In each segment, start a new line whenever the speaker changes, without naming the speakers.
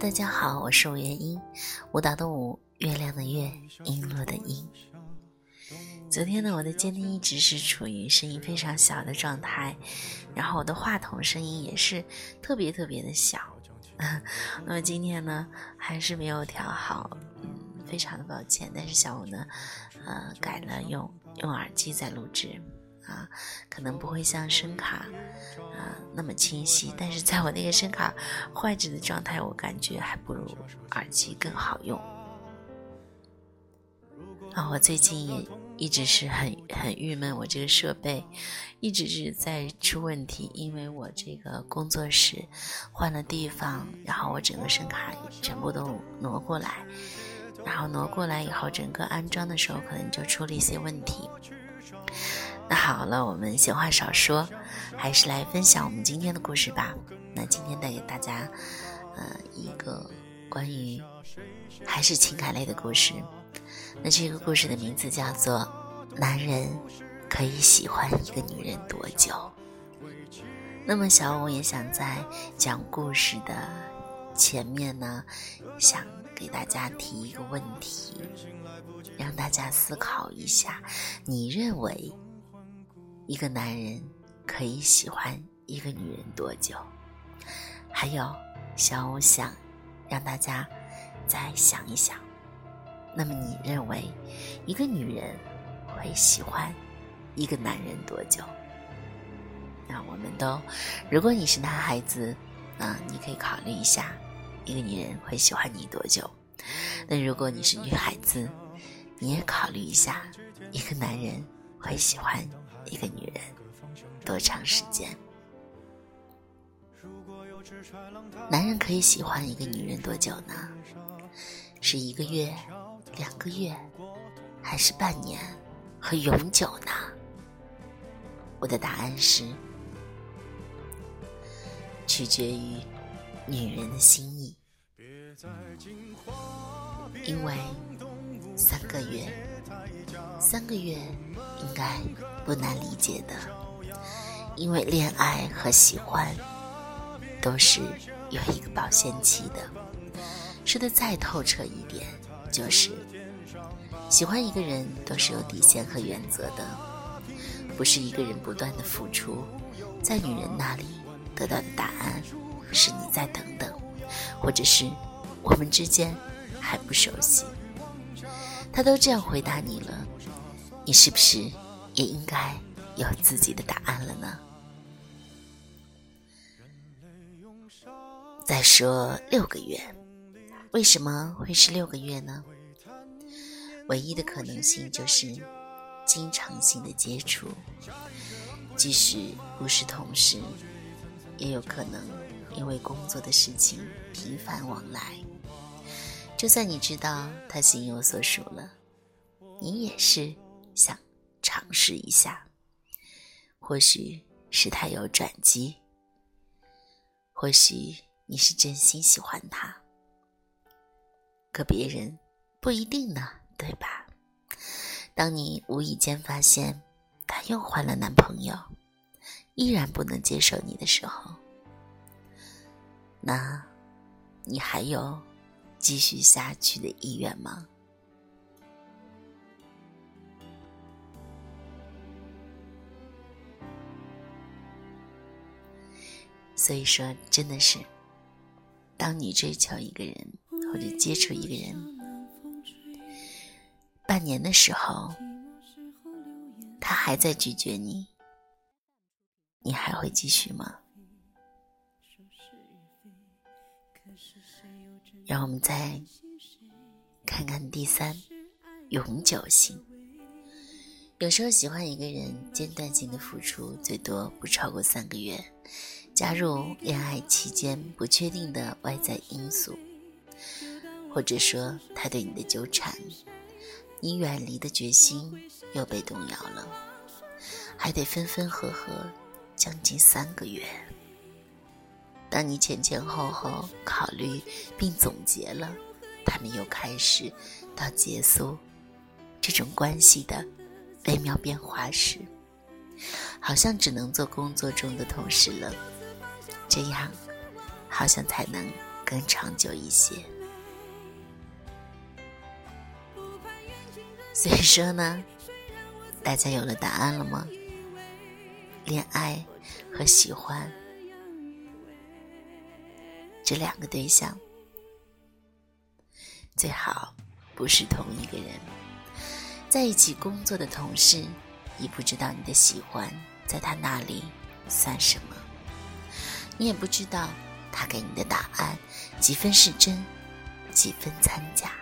大家好，我是吴元英，舞蹈的舞，月亮的月，璎珞的璎。昨天呢，我的监听一直是处于声音非常小的状态，然后我的话筒声音也是特别特别的小。那么今天呢，还是没有调好，嗯，非常的抱歉。但是下午呢，呃，改了用用耳机在录制。啊，可能不会像声卡啊那么清晰，但是在我那个声卡坏着的状态，我感觉还不如耳机更好用。啊，我最近也一直是很很郁闷，我这个设备一直是在出问题，因为我这个工作室换了地方，然后我整个声卡全部都挪过来，然后挪过来以后，整个安装的时候可能就出了一些问题。那好了，我们闲话少说，还是来分享我们今天的故事吧。那今天带给大家，呃，一个关于还是情感类的故事。那这个故事的名字叫做《男人可以喜欢一个女人多久》。那么小五也想在讲故事的前面呢，想给大家提一个问题，让大家思考一下，你认为？一个男人可以喜欢一个女人多久？还有，小五想让大家再想一想。那么，你认为一个女人会喜欢一个男人多久？那我们都，如果你是男孩子，啊，你可以考虑一下，一个女人会喜欢你多久？那如果你是女孩子，你也考虑一下，一个男人会喜欢。一个女人多长时间？男人可以喜欢一个女人多久呢？是一个月、两个月，还是半年和永久呢？我的答案是，取决于女人的心意。因为三个月，三个月应该。不难理解的，因为恋爱和喜欢都是有一个保鲜期的。说的再透彻一点，就是喜欢一个人都是有底线和原则的，不是一个人不断的付出，在女人那里得到的答案是你再等等，或者是我们之间还不熟悉。他都这样回答你了，你是不是？也应该有自己的答案了呢。再说六个月，为什么会是六个月呢？唯一的可能性就是经常性的接触，即使不是同事，也有可能因为工作的事情频繁往来。就算你知道他心有所属了，你也是想。尝试一下，或许是他有转机，或许你是真心喜欢他，可别人不一定呢，对吧？当你无意间发现他又换了男朋友，依然不能接受你的时候，那你还有继续下去的意愿吗？所以说，真的是，当你追求一个人或者接触一个人半年的时候，他还在拒绝你，你还会继续吗？让我们再看看第三，永久性。有时候喜欢一个人，间断性的付出最多不超过三个月。加入恋爱期间不确定的外在因素，或者说他对你的纠缠，你远离的决心又被动摇了，还得分分合合将近三个月。当你前前后后考虑并总结了他们又开始到结束这种关系的微妙变化时，好像只能做工作中的同事了。这样，好像才能更长久一些。所以说呢，大家有了答案了吗？恋爱和喜欢这两个对象，最好不是同一个人。在一起工作的同事，你不知道你的喜欢在他那里算什么，你也不知道他给你的答案几分是真，几分掺假。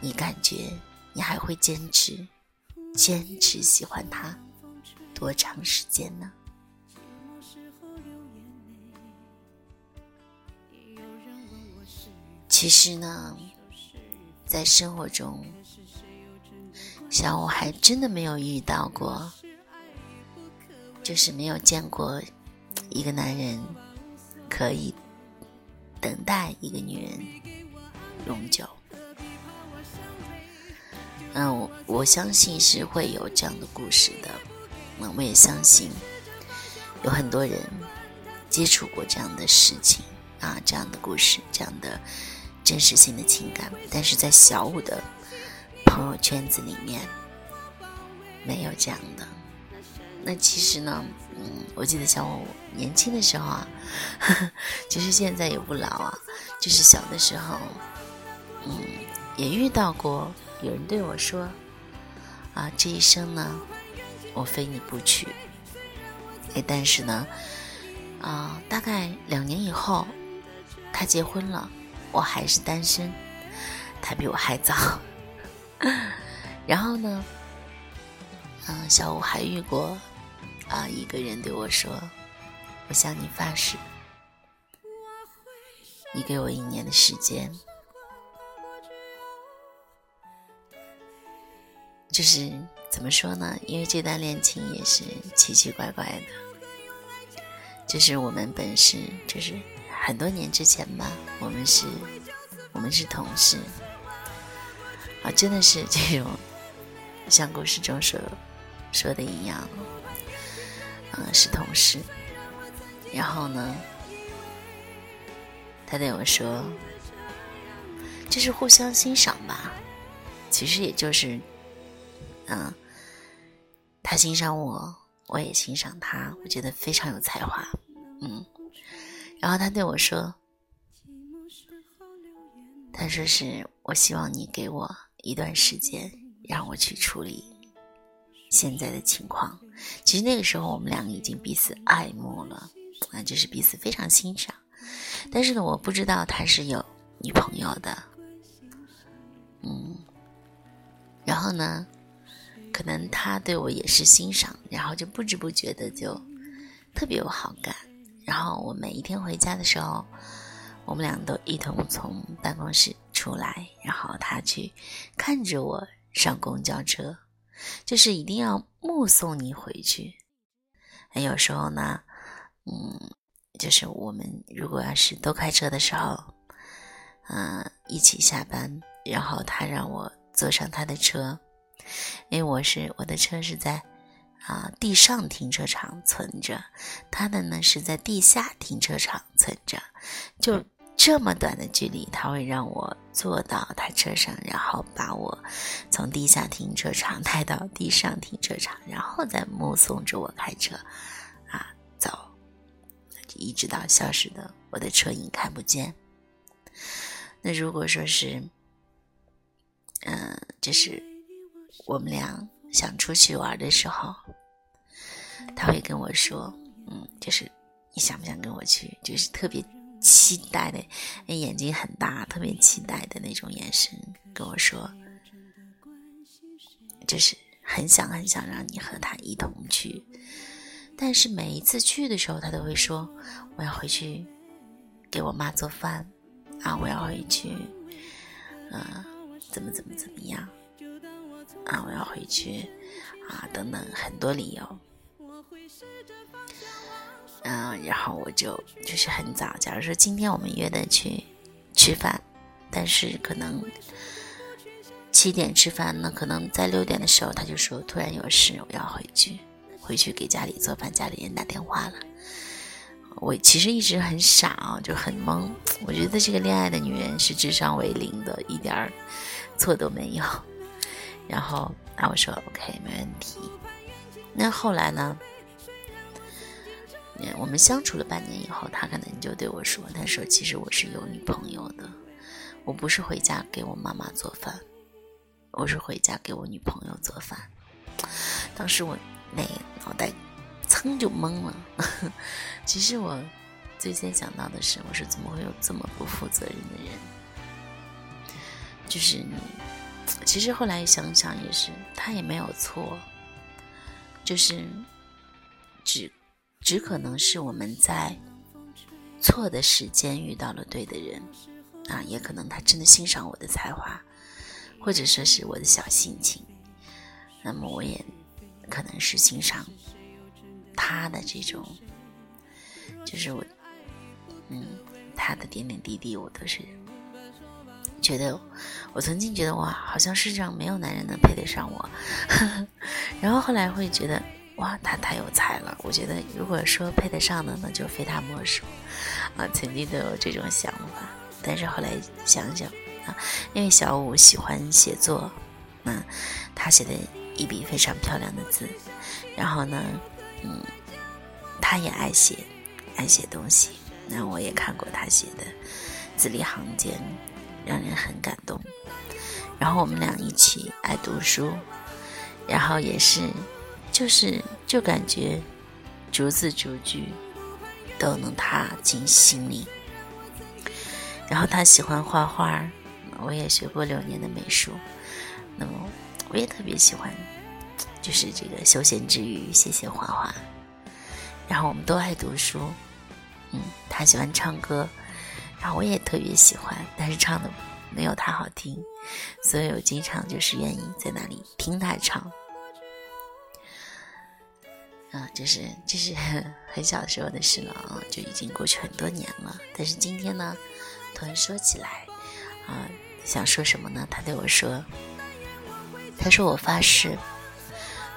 你感觉你还会坚持坚持喜欢他多长时间呢？其实呢，在生活中，小五还真的没有遇到过，就是没有见过一个男人可以等待一个女人永久。嗯，我我相信是会有这样的故事的。那我也相信有很多人接触过这样的事情啊，这样的故事，这样的真实性的情感。但是在小五的朋友圈子里面没有这样的。那其实呢，嗯，我记得小五年轻的时候啊，呵 呵其实现在也不老啊，就是小的时候，嗯，也遇到过。有人对我说：“啊，这一生呢，我非你不娶。”哎，但是呢，啊，大概两年以后，他结婚了，我还是单身。他比我还早。然后呢，嗯，小五还遇过啊一个人对我说：“我向你发誓，你给我一年的时间。”就是怎么说呢？因为这段恋情也是奇奇怪怪的。就是我们本是就是很多年之前吧，我们是，我们是同事，啊，真的是这种像故事中说说的一样，嗯，是同事。然后呢，他对我说，就是互相欣赏吧，其实也就是。嗯，他欣赏我，我也欣赏他，我觉得非常有才华。嗯，然后他对我说：“他说是我希望你给我一段时间，让我去处理现在的情况。其实那个时候我们两个已经彼此爱慕了，啊，就是彼此非常欣赏。但是呢，我不知道他是有女朋友的。嗯，然后呢？”可能他对我也是欣赏，然后就不知不觉的就特别有好感。然后我每一天回家的时候，我们俩都一同从办公室出来，然后他去看着我上公交车，就是一定要目送你回去。有时候呢，嗯，就是我们如果要是都开车的时候，嗯，一起下班，然后他让我坐上他的车。因为我是我的车是在啊地上停车场存着，他的呢是在地下停车场存着，就这么短的距离，他会让我坐到他车上，然后把我从地下停车场带到地上停车场，然后再目送着我开车啊走，一直到消失的我的车影看不见。那如果说是，嗯，就是。我们俩想出去玩的时候，他会跟我说：“嗯，就是你想不想跟我去？就是特别期待的，眼睛很大，特别期待的那种眼神跟我说，就是很想很想让你和他一同去。但是每一次去的时候，他都会说：我要回去给我妈做饭啊，我要回去，嗯，怎么怎么怎么样。”啊，我要回去，啊，等等，很多理由。嗯，然后我就就是很早，假如说今天我们约的去吃饭，但是可能七点吃饭，那可能在六点的时候他就说突然有事，我要回去，回去给家里做饭，家里人打电话了，我其实一直很傻啊，就很懵。我觉得这个恋爱的女人是智商为零的，一点儿错都没有。然后，那我说 OK，没问题。那后来呢？我们相处了半年以后，他可能就对我说：“他说其实我是有女朋友的，我不是回家给我妈妈做饭，我是回家给我女朋友做饭。”当时我那脑袋噌就懵了。其实我最先想到的是，我说怎么会有这么不负责任的人？就是你，其实后来想想也是，他也没有错，就是只。只可能是我们在错的时间遇到了对的人，啊，也可能他真的欣赏我的才华，或者说是我的小心情，那么我也可能是欣赏他的这种，就是我，嗯，他的点点滴滴，我都是觉得，我曾经觉得哇，好像世上没有男人能配得上我，呵 呵然后后来会觉得。哇，他太有才了！我觉得，如果说配得上的，那就非他莫属。啊，曾经都有这种想法，但是后来想想啊，因为小五喜欢写作，那他写的一笔非常漂亮的字，然后呢，嗯，他也爱写，爱写东西。那我也看过他写的字里行间，让人很感动。然后我们俩一起爱读书，然后也是。就是就感觉逐字逐句都能踏进心里。然后他喜欢画画，我也学过六年的美术，那么我也特别喜欢，就是这个休闲之余写写画画。然后我们都爱读书，嗯，他喜欢唱歌，然后我也特别喜欢，但是唱的没有他好听，所以我经常就是愿意在那里听他唱。啊，这是这是 很小时候的事了啊，就已经过去很多年了。但是今天呢，突然说起来，啊，想说什么呢？他对我说：“他说我发誓，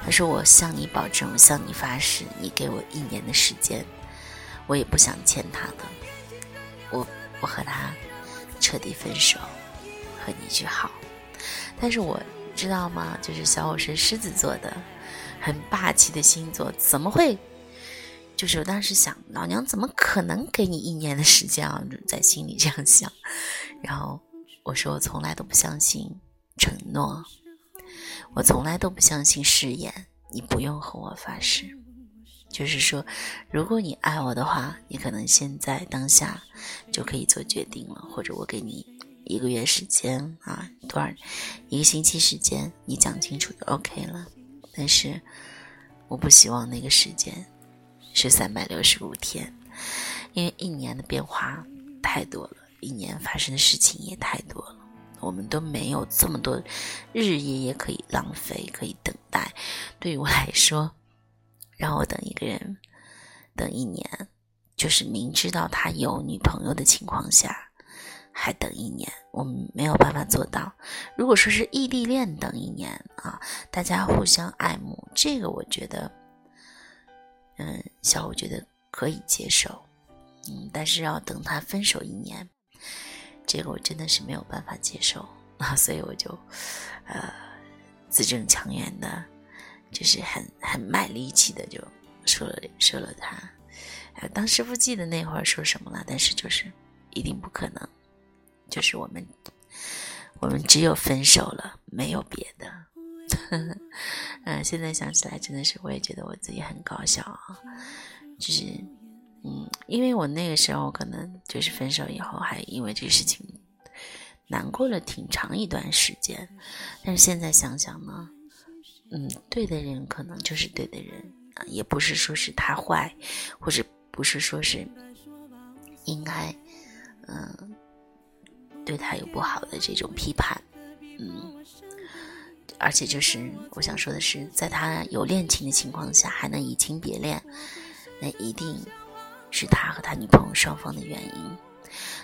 他说我向你保证，我向你发誓，你给我一年的时间，我也不想欠他的。我我和他彻底分手，和你去好。但是我知道吗？就是小五是狮子座的。”很霸气的星座，怎么会？就是我当时想，老娘怎么可能给你一年的时间啊？在心里这样想。然后我说，我从来都不相信承诺，我从来都不相信誓言。你不用和我发誓，就是说，如果你爱我的话，你可能现在当下就可以做决定了，或者我给你一个月时间啊，多少一个星期时间，你讲清楚就 OK 了。但是，我不希望那个时间是三百六十五天，因为一年的变化太多了，一年发生的事情也太多了，我们都没有这么多日日夜夜可以浪费，可以等待。对于我来说，让我等一个人等一年，就是明知道他有女朋友的情况下。还等一年，我们没有办法做到。如果说是异地恋等一年啊，大家互相爱慕，这个我觉得，嗯，小五觉得可以接受，嗯，但是要等他分手一年，这个我真的是没有办法接受 啊，所以我就，呃，字正腔圆的，就是很很卖力气的就说了说了他，当时不记得那会儿说什么了，但是就是一定不可能。就是我们，我们只有分手了，没有别的。嗯，现在想起来，真的是我也觉得我自己很搞笑啊。就是，嗯，因为我那个时候可能就是分手以后，还因为这个事情难过了挺长一段时间。但是现在想想呢，嗯，对的人可能就是对的人啊，也不是说是他坏，或者不是说是应该，嗯。对他有不好的这种批判，嗯，而且就是我想说的是，在他有恋情的情况下还能移情别恋，那一定是他和他女朋友双方的原因。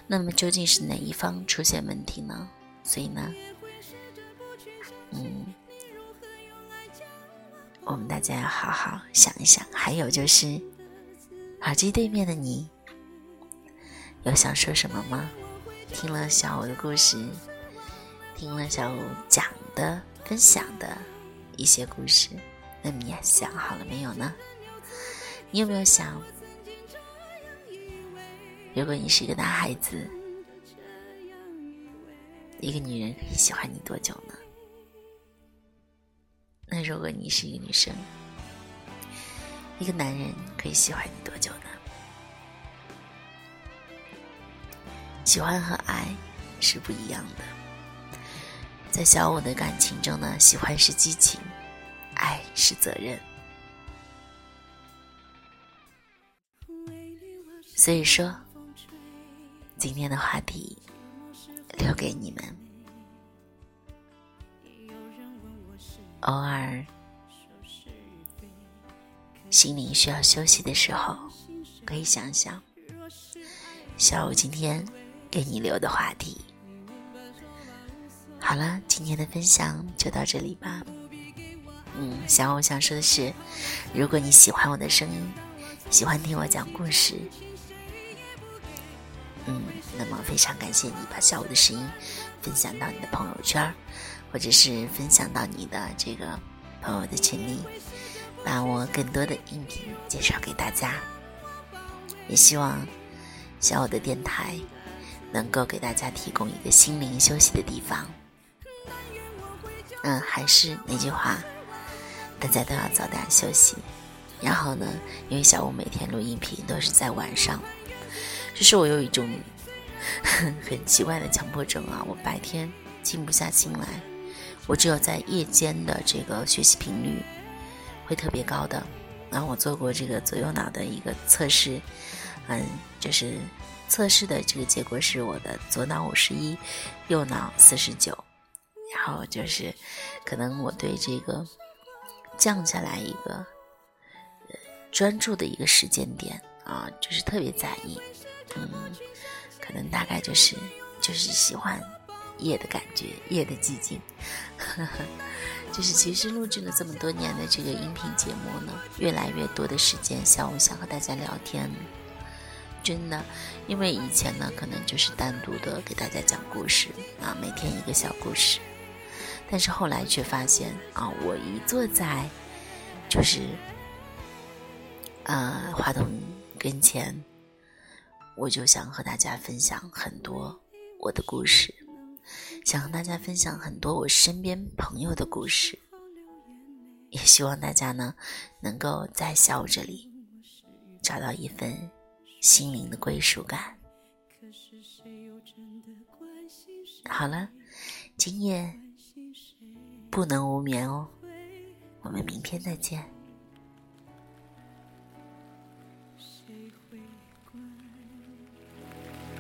那么究竟是哪一方出现问题呢？所以呢，嗯，我们大家要好好想一想。还有就是，耳机对面的你，有想说什么吗？听了小五的故事，听了小五讲的、分享的一些故事，那你想好了没有呢？你有没有想，如果你是一个男孩子，一个女人可以喜欢你多久呢？那如果你是一个女生，一个男人可以喜欢你多久呢？喜欢和爱是不一样的。在小五的感情中呢，喜欢是激情，爱是责任。所以说，今天的话题留给你们。偶尔，心灵需要休息的时候，可以想想小五今天给你留的话题。好了，今天的分享就到这里吧。嗯，小五想说的是，如果你喜欢我的声音，喜欢听我讲故事。嗯，那么非常感谢你把小五的声音分享到你的朋友圈，或者是分享到你的这个朋友的群里，把我更多的音频介绍给大家。也希望小五的电台能够给大家提供一个心灵休息的地方。嗯，还是那句话，大家都要早点休息。然后呢，因为小五每天录音频都是在晚上。就是我有一种 很奇怪的强迫症啊，我白天静不下心来，我只有在夜间的这个学习频率会特别高的。然后我做过这个左右脑的一个测试，嗯，就是测试的这个结果是我的左脑五十一，右脑四十九。然后就是可能我对这个降下来一个专注的一个时间点啊，就是特别在意。嗯，可能大概就是就是喜欢夜的感觉，夜的寂静。就是其实录制了这么多年的这个音频节目呢，越来越多的时间，下午想和大家聊天。真的，因为以前呢，可能就是单独的给大家讲故事啊，每天一个小故事。但是后来却发现啊，我一坐在就是呃话筒跟前。我就想和大家分享很多我的故事，想和大家分享很多我身边朋友的故事，也希望大家呢能够在小五这里找到一份心灵的归属感。好了，今夜不能无眠哦，我们明天再见。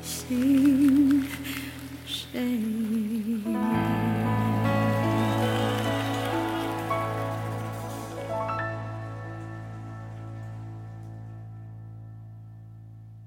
心谁？